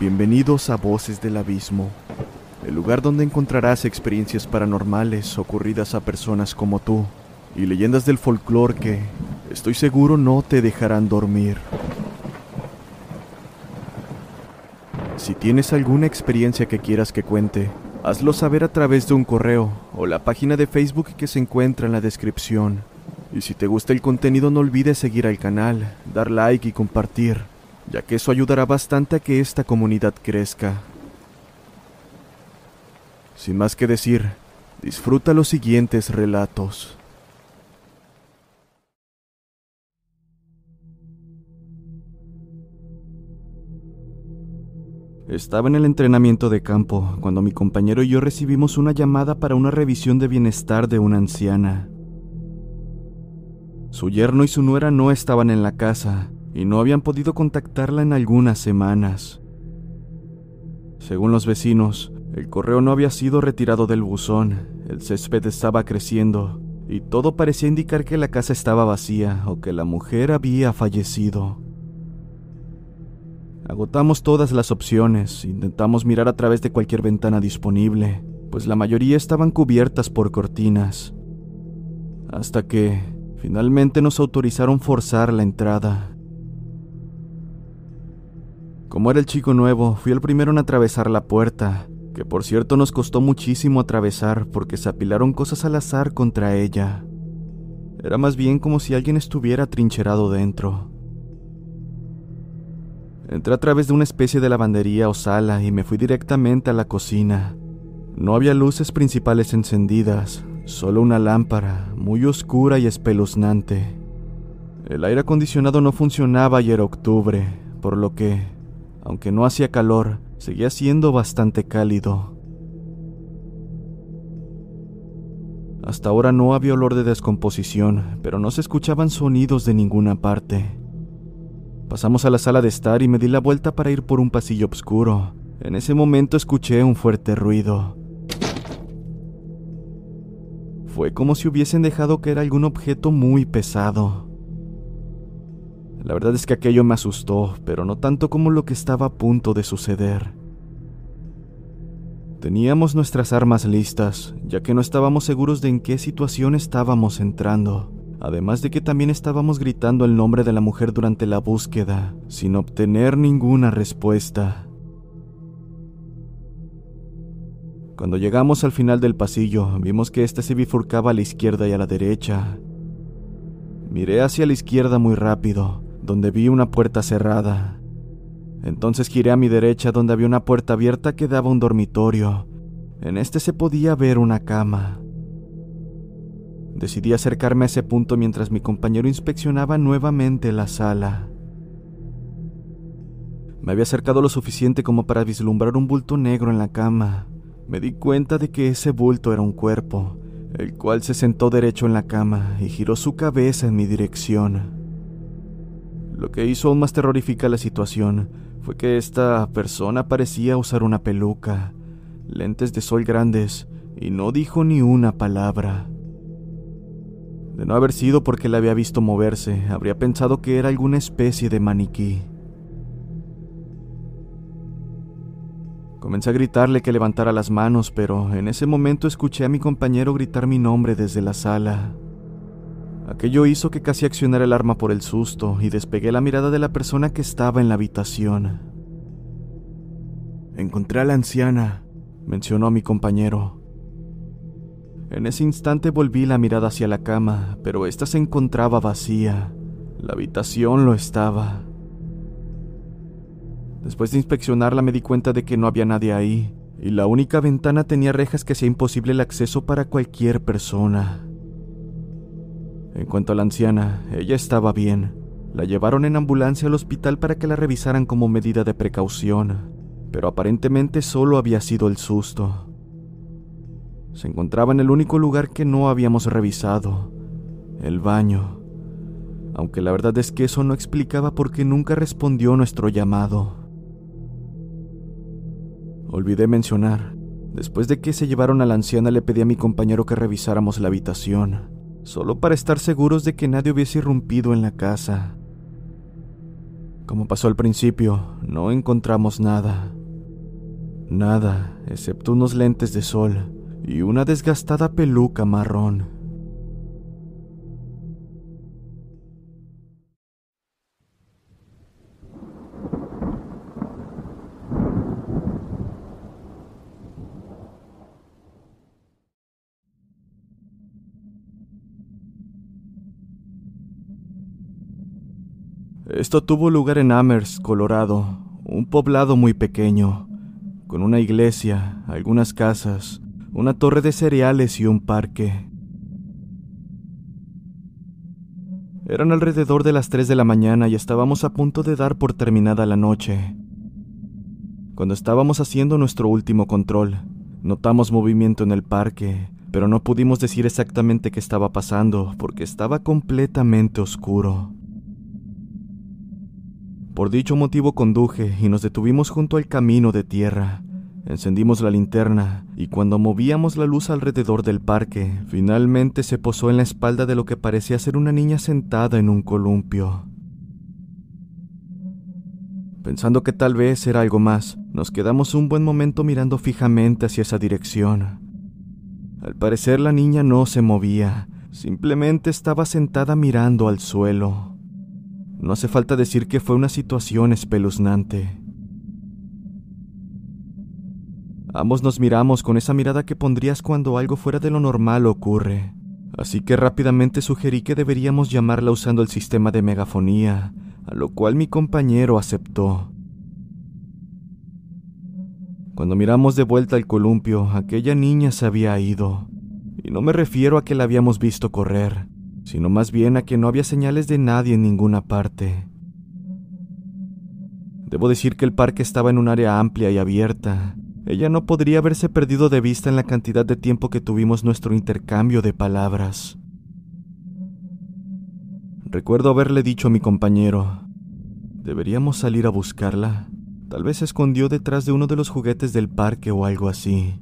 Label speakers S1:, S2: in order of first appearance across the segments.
S1: Bienvenidos a Voces del Abismo, el lugar donde encontrarás experiencias paranormales ocurridas a personas como tú y leyendas del folclore que, estoy seguro, no te dejarán dormir. Si tienes alguna experiencia que quieras que cuente, hazlo saber a través de un correo o la página de Facebook que se encuentra en la descripción. Y si te gusta el contenido no olvides seguir al canal, dar like y compartir ya que eso ayudará bastante a que esta comunidad crezca. Sin más que decir, disfruta los siguientes relatos. Estaba en el entrenamiento de campo cuando mi compañero y yo recibimos una llamada para una revisión de bienestar de una anciana. Su yerno y su nuera no estaban en la casa, y no habían podido contactarla en algunas semanas. Según los vecinos, el correo no había sido retirado del buzón, el césped estaba creciendo y todo parecía indicar que la casa estaba vacía o que la mujer había fallecido. Agotamos todas las opciones, intentamos mirar a través de cualquier ventana disponible, pues la mayoría estaban cubiertas por cortinas. Hasta que, finalmente nos autorizaron forzar la entrada. Como era el chico nuevo, fui el primero en atravesar la puerta, que por cierto nos costó muchísimo atravesar porque se apilaron cosas al azar contra ella. Era más bien como si alguien estuviera trincherado dentro. Entré a través de una especie de lavandería o sala y me fui directamente a la cocina. No había luces principales encendidas, solo una lámpara, muy oscura y espeluznante. El aire acondicionado no funcionaba y era octubre, por lo que aunque no hacía calor, seguía siendo bastante cálido. Hasta ahora no había olor de descomposición, pero no se escuchaban sonidos de ninguna parte. Pasamos a la sala de estar y me di la vuelta para ir por un pasillo oscuro. En ese momento escuché un fuerte ruido. Fue como si hubiesen dejado caer algún objeto muy pesado. La verdad es que aquello me asustó, pero no tanto como lo que estaba a punto de suceder. Teníamos nuestras armas listas, ya que no estábamos seguros de en qué situación estábamos entrando, además de que también estábamos gritando el nombre de la mujer durante la búsqueda, sin obtener ninguna respuesta. Cuando llegamos al final del pasillo, vimos que éste se bifurcaba a la izquierda y a la derecha. Miré hacia la izquierda muy rápido, donde vi una puerta cerrada. Entonces giré a mi derecha donde había una puerta abierta que daba un dormitorio. En este se podía ver una cama. Decidí acercarme a ese punto mientras mi compañero inspeccionaba nuevamente la sala. Me había acercado lo suficiente como para vislumbrar un bulto negro en la cama. Me di cuenta de que ese bulto era un cuerpo, el cual se sentó derecho en la cama y giró su cabeza en mi dirección. Lo que hizo aún más terrorífica la situación fue que esta persona parecía usar una peluca, lentes de sol grandes, y no dijo ni una palabra. De no haber sido porque la había visto moverse, habría pensado que era alguna especie de maniquí. Comencé a gritarle que levantara las manos, pero en ese momento escuché a mi compañero gritar mi nombre desde la sala. Aquello hizo que casi accionara el arma por el susto y despegué la mirada de la persona que estaba en la habitación. Encontré a la anciana, mencionó mi compañero. En ese instante volví la mirada hacia la cama, pero ésta se encontraba vacía. La habitación lo estaba. Después de inspeccionarla me di cuenta de que no había nadie ahí, y la única ventana tenía rejas que hacía imposible el acceso para cualquier persona. En cuanto a la anciana, ella estaba bien. La llevaron en ambulancia al hospital para que la revisaran como medida de precaución, pero aparentemente solo había sido el susto. Se encontraba en el único lugar que no habíamos revisado, el baño, aunque la verdad es que eso no explicaba por qué nunca respondió nuestro llamado. Olvidé mencionar, después de que se llevaron a la anciana le pedí a mi compañero que revisáramos la habitación, solo para estar seguros de que nadie hubiese irrumpido en la casa. Como pasó al principio, no encontramos nada. Nada, excepto unos lentes de sol y una desgastada peluca marrón. Esto tuvo lugar en Amherst, Colorado, un poblado muy pequeño, con una iglesia, algunas casas, una torre de cereales y un parque. Eran alrededor de las 3 de la mañana y estábamos a punto de dar por terminada la noche. Cuando estábamos haciendo nuestro último control, notamos movimiento en el parque, pero no pudimos decir exactamente qué estaba pasando porque estaba completamente oscuro. Por dicho motivo conduje y nos detuvimos junto al camino de tierra. Encendimos la linterna y cuando movíamos la luz alrededor del parque, finalmente se posó en la espalda de lo que parecía ser una niña sentada en un columpio. Pensando que tal vez era algo más, nos quedamos un buen momento mirando fijamente hacia esa dirección. Al parecer la niña no se movía, simplemente estaba sentada mirando al suelo. No hace falta decir que fue una situación espeluznante. Ambos nos miramos con esa mirada que pondrías cuando algo fuera de lo normal ocurre, así que rápidamente sugerí que deberíamos llamarla usando el sistema de megafonía, a lo cual mi compañero aceptó. Cuando miramos de vuelta al columpio, aquella niña se había ido, y no me refiero a que la habíamos visto correr, sino más bien a que no había señales de nadie en ninguna parte. Debo decir que el parque estaba en un área amplia y abierta. Ella no podría haberse perdido de vista en la cantidad de tiempo que tuvimos nuestro intercambio de palabras. Recuerdo haberle dicho a mi compañero, deberíamos salir a buscarla. Tal vez se escondió detrás de uno de los juguetes del parque o algo así.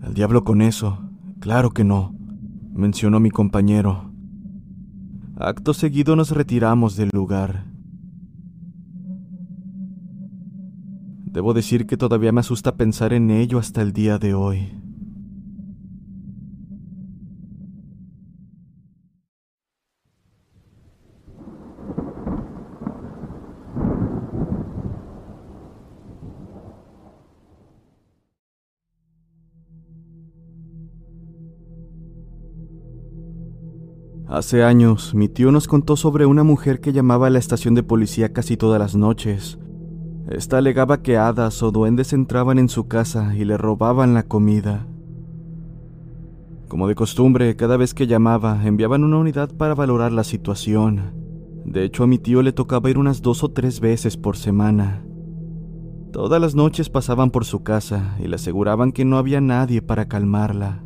S1: Al diablo con eso, Claro que no, mencionó mi compañero. Acto seguido nos retiramos del lugar. Debo decir que todavía me asusta pensar en ello hasta el día de hoy. Hace años, mi tío nos contó sobre una mujer que llamaba a la estación de policía casi todas las noches. Esta alegaba que hadas o duendes entraban en su casa y le robaban la comida. Como de costumbre, cada vez que llamaba, enviaban una unidad para valorar la situación. De hecho, a mi tío le tocaba ir unas dos o tres veces por semana. Todas las noches pasaban por su casa y le aseguraban que no había nadie para calmarla.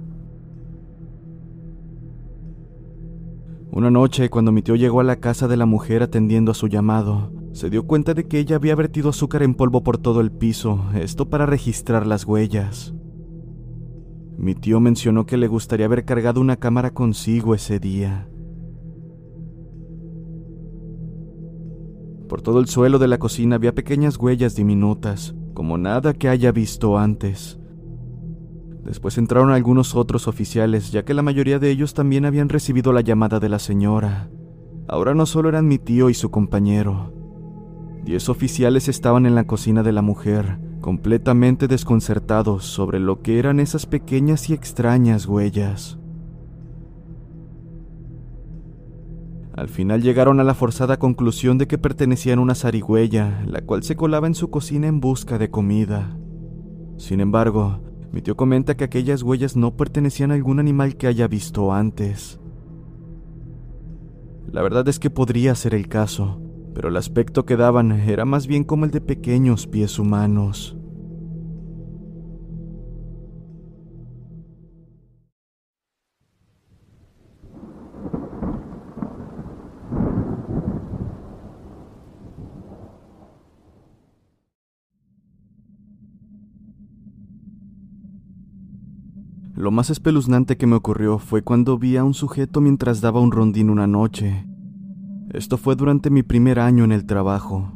S1: Una noche, cuando mi tío llegó a la casa de la mujer atendiendo a su llamado, se dio cuenta de que ella había vertido azúcar en polvo por todo el piso, esto para registrar las huellas. Mi tío mencionó que le gustaría haber cargado una cámara consigo ese día. Por todo el suelo de la cocina había pequeñas huellas diminutas, como nada que haya visto antes. Después entraron algunos otros oficiales, ya que la mayoría de ellos también habían recibido la llamada de la señora. Ahora no solo eran mi tío y su compañero. Diez oficiales estaban en la cocina de la mujer, completamente desconcertados sobre lo que eran esas pequeñas y extrañas huellas. Al final llegaron a la forzada conclusión de que pertenecían a una zarigüeya, la cual se colaba en su cocina en busca de comida. Sin embargo, Mi tío comenta que aquellas huellas no pertenecían a algún animal que haya visto antes. La verdad es que podría ser el caso, pero el aspecto que daban era más bien como el de pequeños pies humanos. Lo más espeluznante que me ocurrió fue cuando vi a un sujeto mientras daba un rondín una noche. Esto fue durante mi primer año en el trabajo.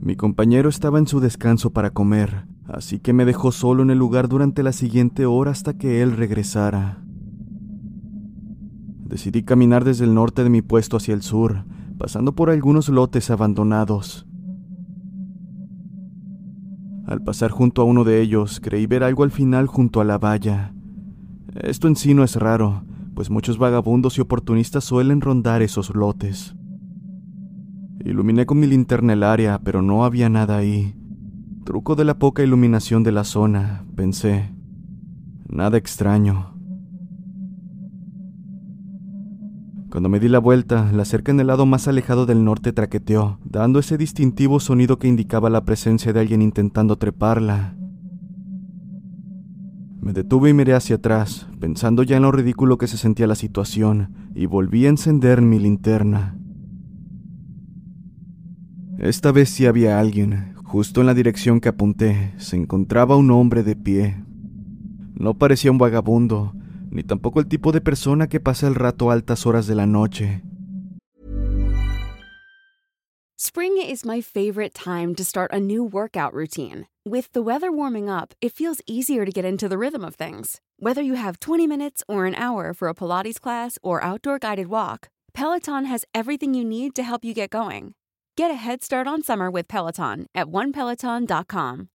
S1: Mi compañero estaba en su descanso para comer, así que me dejó solo en el lugar durante la siguiente hora hasta que él regresara. Decidí caminar desde el norte de mi puesto hacia el sur, pasando por algunos lotes abandonados. Al pasar junto a uno de ellos, creí ver algo al final junto a la valla. Esto en sí no es raro, pues muchos vagabundos y oportunistas suelen rondar esos lotes. Iluminé con mi linterna el área, pero no había nada ahí. Truco de la poca iluminación de la zona, pensé. Nada extraño. Cuando me di la vuelta, la cerca en el lado más alejado del norte traqueteó, dando ese distintivo sonido que indicaba la presencia de alguien intentando treparla. Me detuve y miré hacia atrás, pensando ya en lo ridículo que se sentía la situación, y volví a encender mi linterna. Esta vez sí había alguien. Justo en la dirección que apunté, se encontraba un hombre de pie. No parecía un vagabundo, ni tampoco el tipo de persona que pasa el rato a altas horas de la noche.
S2: Spring is my favorite time to start a new workout routine. With the weather warming up, it feels easier to get into the rhythm of things. Whether you have 20 minutes or an hour for a Pilates class or outdoor guided walk, Peloton has everything you need to help you get going. Get a head start on summer with Peloton at onepeloton.com.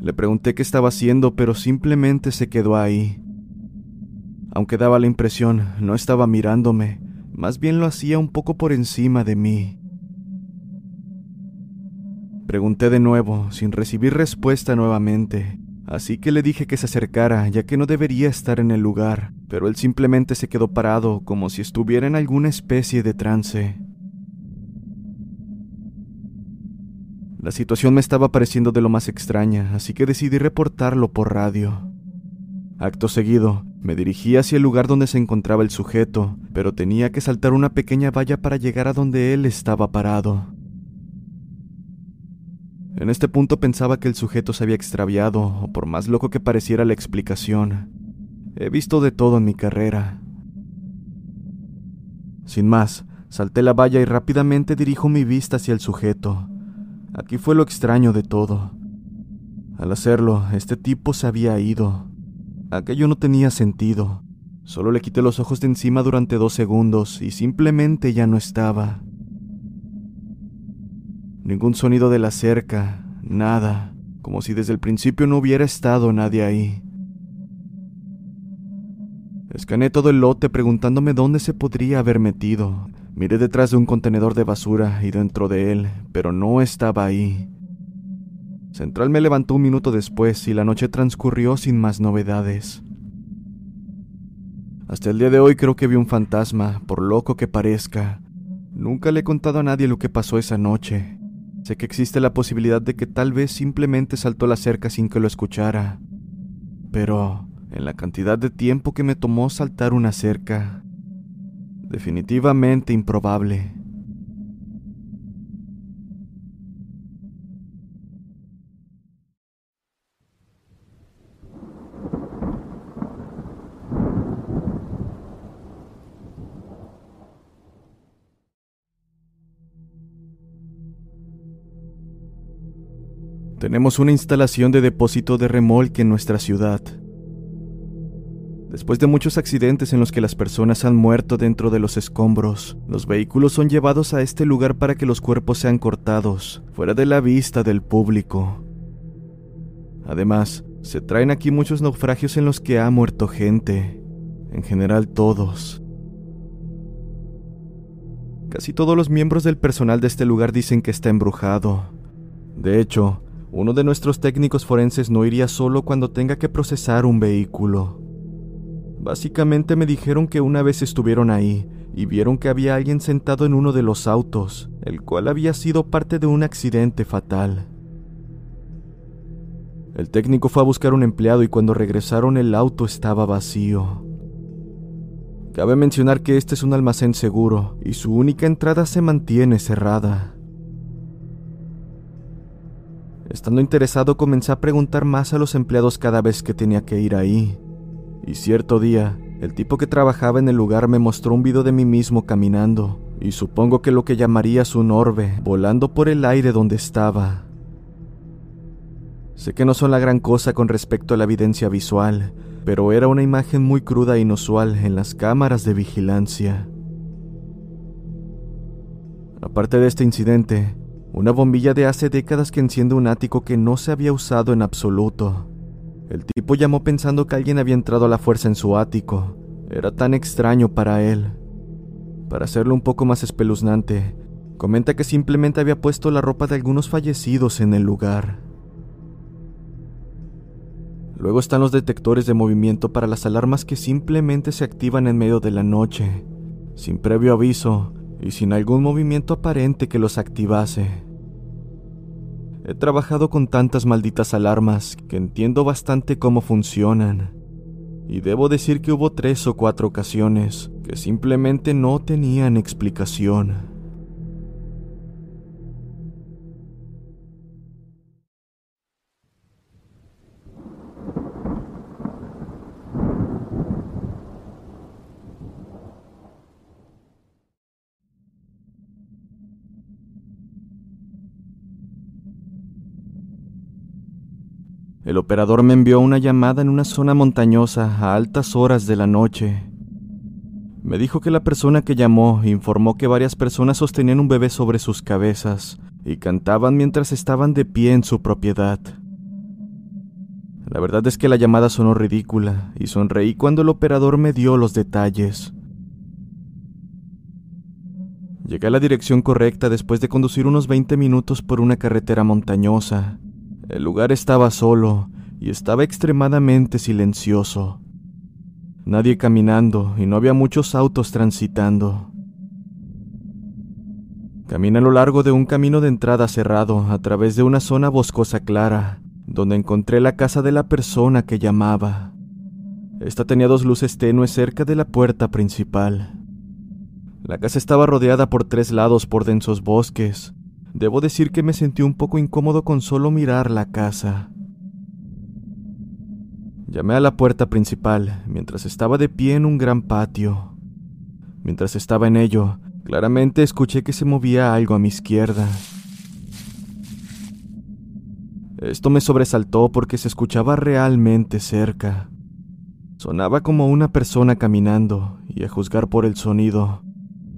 S1: Le pregunté qué estaba haciendo, pero simplemente se quedó ahí. Aunque daba la impresión, no estaba mirándome, más bien lo hacía un poco por encima de mí. Pregunté de nuevo, sin recibir respuesta nuevamente, así que le dije que se acercara, ya que no debería estar en el lugar, pero él simplemente se quedó parado como si estuviera en alguna especie de trance. La situación me estaba pareciendo de lo más extraña, así que decidí reportarlo por radio. Acto seguido, me dirigí hacia el lugar donde se encontraba el sujeto, pero tenía que saltar una pequeña valla para llegar a donde él estaba parado. En este punto pensaba que el sujeto se había extraviado, o por más loco que pareciera la explicación. He visto de todo en mi carrera. Sin más, salté la valla y rápidamente dirijo mi vista hacia el sujeto. Aquí fue lo extraño de todo. Al hacerlo, este tipo se había ido. Aquello no tenía sentido. Solo le quité los ojos de encima durante dos segundos y simplemente ya no estaba. Ningún sonido de la cerca, nada, como si desde el principio no hubiera estado nadie ahí. Escaneé todo el lote preguntándome dónde se podría haber metido. Miré detrás de un contenedor de basura y dentro de él, pero no estaba ahí. Central me levantó un minuto después y la noche transcurrió sin más novedades. Hasta el día de hoy creo que vi un fantasma, por loco que parezca. Nunca le he contado a nadie lo que pasó esa noche. Sé que existe la posibilidad de que tal vez simplemente saltó la cerca sin que lo escuchara, pero en la cantidad de tiempo que me tomó saltar una cerca, definitivamente improbable. Tenemos una instalación de depósito de remolque en nuestra ciudad. Después de muchos accidentes en los que las personas han muerto dentro de los escombros, los vehículos son llevados a este lugar para que los cuerpos sean cortados, fuera de la vista del público. Además, se traen aquí muchos naufragios en los que ha muerto gente, en general todos. Casi todos los miembros del personal de este lugar dicen que está embrujado. De hecho, uno de nuestros técnicos forenses no iría solo cuando tenga que procesar un vehículo. Básicamente me dijeron que una vez estuvieron ahí y vieron que había alguien sentado en uno de los autos, el cual había sido parte de un accidente fatal. El técnico fue a buscar un empleado y cuando regresaron el auto estaba vacío. Cabe mencionar que este es un almacén seguro y su única entrada se mantiene cerrada. Estando interesado comencé a preguntar más a los empleados cada vez que tenía que ir ahí. Y cierto día, el tipo que trabajaba en el lugar me mostró un video de mí mismo caminando, y supongo que lo que llamarías un orbe, volando por el aire donde estaba. Sé que no son la gran cosa con respecto a la evidencia visual, pero era una imagen muy cruda e inusual en las cámaras de vigilancia. Aparte de este incidente, una bombilla de hace décadas que enciende un ático que no se había usado en absoluto. El tipo llamó pensando que alguien había entrado a la fuerza en su ático. Era tan extraño para él. Para hacerlo un poco más espeluznante, comenta que simplemente había puesto la ropa de algunos fallecidos en el lugar. Luego están los detectores de movimiento para las alarmas que simplemente se activan en medio de la noche, sin previo aviso y sin algún movimiento aparente que los activase. He trabajado con tantas malditas alarmas que entiendo bastante cómo funcionan. Y debo decir que hubo tres o cuatro ocasiones que simplemente no tenían explicación. El operador me envió una llamada en una zona montañosa a altas horas de la noche. Me dijo que la persona que llamó informó que varias personas sostenían un bebé sobre sus cabezas y cantaban mientras estaban de pie en su propiedad. La verdad es que la llamada sonó ridícula y sonreí cuando el operador me dio los detalles. Llegué a la dirección correcta después de conducir unos 20 minutos por una carretera montañosa el lugar estaba solo y estaba extremadamente silencioso. Nadie caminando y no había muchos autos transitando. Caminé a lo largo de un camino de entrada cerrado a través de una zona boscosa clara, donde encontré la casa de la persona que llamaba. Esta tenía dos luces tenues cerca de la puerta principal. La casa estaba rodeada por tres lados por densos bosques, Debo decir que me sentí un poco incómodo con solo mirar la casa. Llamé a la puerta principal mientras estaba de pie en un gran patio. Mientras estaba en ello, claramente escuché que se movía algo a mi izquierda. Esto me sobresaltó porque se escuchaba realmente cerca. Sonaba como una persona caminando, y a juzgar por el sonido,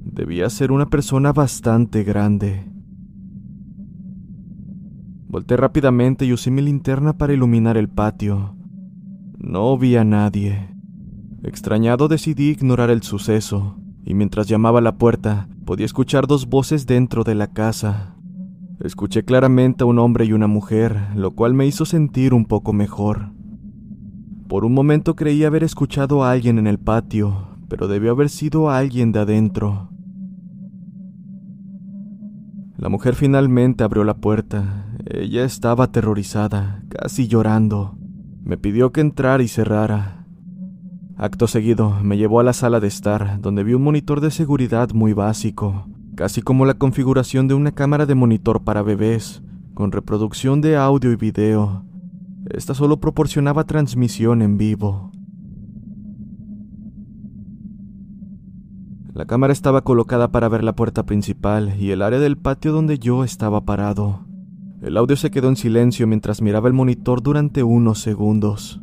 S1: debía ser una persona bastante grande. Volté rápidamente y usé mi linterna para iluminar el patio. No vi a nadie. Extrañado decidí ignorar el suceso, y mientras llamaba a la puerta, podía escuchar dos voces dentro de la casa. Escuché claramente a un hombre y una mujer, lo cual me hizo sentir un poco mejor. Por un momento creí haber escuchado a alguien en el patio, pero debió haber sido alguien de adentro. La mujer finalmente abrió la puerta. Ella estaba aterrorizada, casi llorando. Me pidió que entrara y cerrara. Acto seguido, me llevó a la sala de estar, donde vi un monitor de seguridad muy básico, casi como la configuración de una cámara de monitor para bebés, con reproducción de audio y video. Esta solo proporcionaba transmisión en vivo. La cámara estaba colocada para ver la puerta principal y el área del patio donde yo estaba parado. El audio se quedó en silencio mientras miraba el monitor durante unos segundos.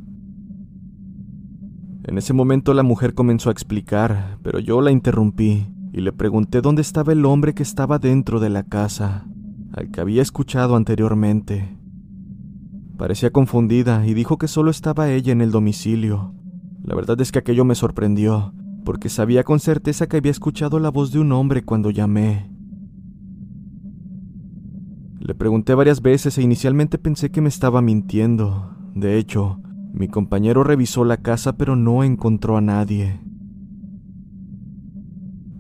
S1: En ese momento la mujer comenzó a explicar, pero yo la interrumpí y le pregunté dónde estaba el hombre que estaba dentro de la casa, al que había escuchado anteriormente. Parecía confundida y dijo que solo estaba ella en el domicilio. La verdad es que aquello me sorprendió, porque sabía con certeza que había escuchado la voz de un hombre cuando llamé. Le pregunté varias veces e inicialmente pensé que me estaba mintiendo. De hecho, mi compañero revisó la casa pero no encontró a nadie.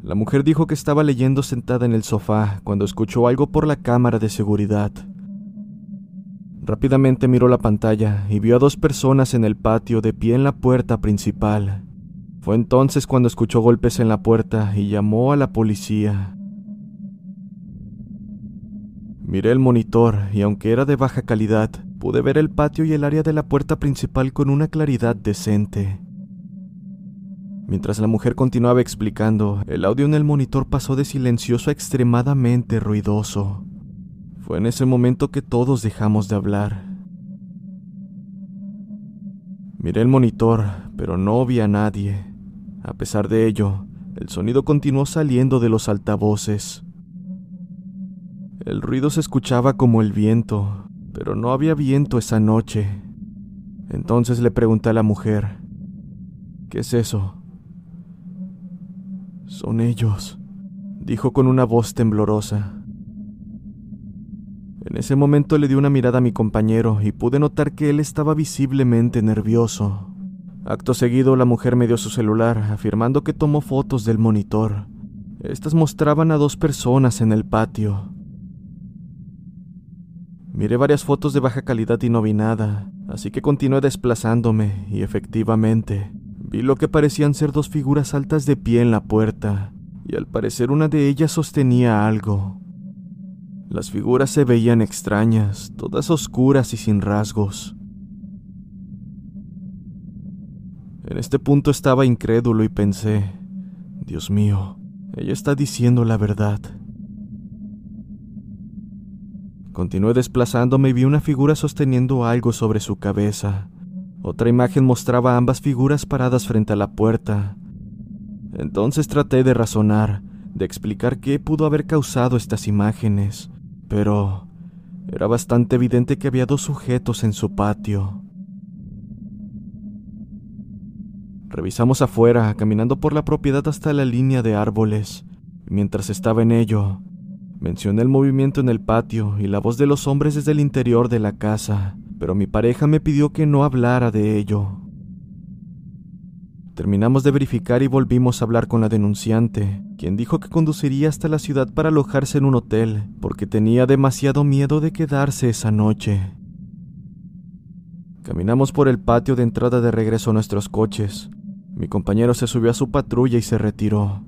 S1: La mujer dijo que estaba leyendo sentada en el sofá cuando escuchó algo por la cámara de seguridad. Rápidamente miró la pantalla y vio a dos personas en el patio de pie en la puerta principal. Fue entonces cuando escuchó golpes en la puerta y llamó a la policía. Miré el monitor y aunque era de baja calidad, pude ver el patio y el área de la puerta principal con una claridad decente. Mientras la mujer continuaba explicando, el audio en el monitor pasó de silencioso a extremadamente ruidoso. Fue en ese momento que todos dejamos de hablar. Miré el monitor, pero no vi a nadie. A pesar de ello, el sonido continuó saliendo de los altavoces. El ruido se escuchaba como el viento, pero no había viento esa noche. Entonces le pregunté a la mujer, ¿qué es eso? Son ellos, dijo con una voz temblorosa. En ese momento le di una mirada a mi compañero y pude notar que él estaba visiblemente nervioso. Acto seguido, la mujer me dio su celular, afirmando que tomó fotos del monitor. Estas mostraban a dos personas en el patio. Miré varias fotos de baja calidad y no vi nada, así que continué desplazándome y efectivamente vi lo que parecían ser dos figuras altas de pie en la puerta, y al parecer una de ellas sostenía algo. Las figuras se veían extrañas, todas oscuras y sin rasgos. En este punto estaba incrédulo y pensé, Dios mío, ella está diciendo la verdad. Continué desplazándome y vi una figura sosteniendo algo sobre su cabeza. Otra imagen mostraba ambas figuras paradas frente a la puerta. Entonces traté de razonar, de explicar qué pudo haber causado estas imágenes, pero era bastante evidente que había dos sujetos en su patio. Revisamos afuera, caminando por la propiedad hasta la línea de árboles. Mientras estaba en ello, Mencioné el movimiento en el patio y la voz de los hombres desde el interior de la casa, pero mi pareja me pidió que no hablara de ello. Terminamos de verificar y volvimos a hablar con la denunciante, quien dijo que conduciría hasta la ciudad para alojarse en un hotel, porque tenía demasiado miedo de quedarse esa noche. Caminamos por el patio de entrada de regreso a nuestros coches. Mi compañero se subió a su patrulla y se retiró.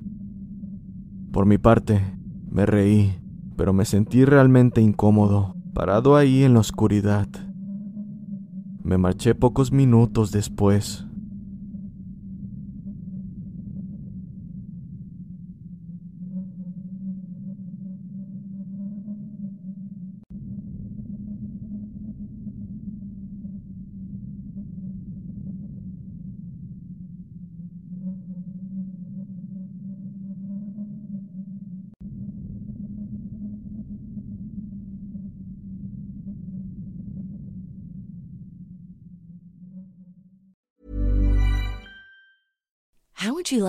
S1: Por mi parte, me reí pero me sentí realmente incómodo, parado ahí en la oscuridad. Me marché pocos minutos después.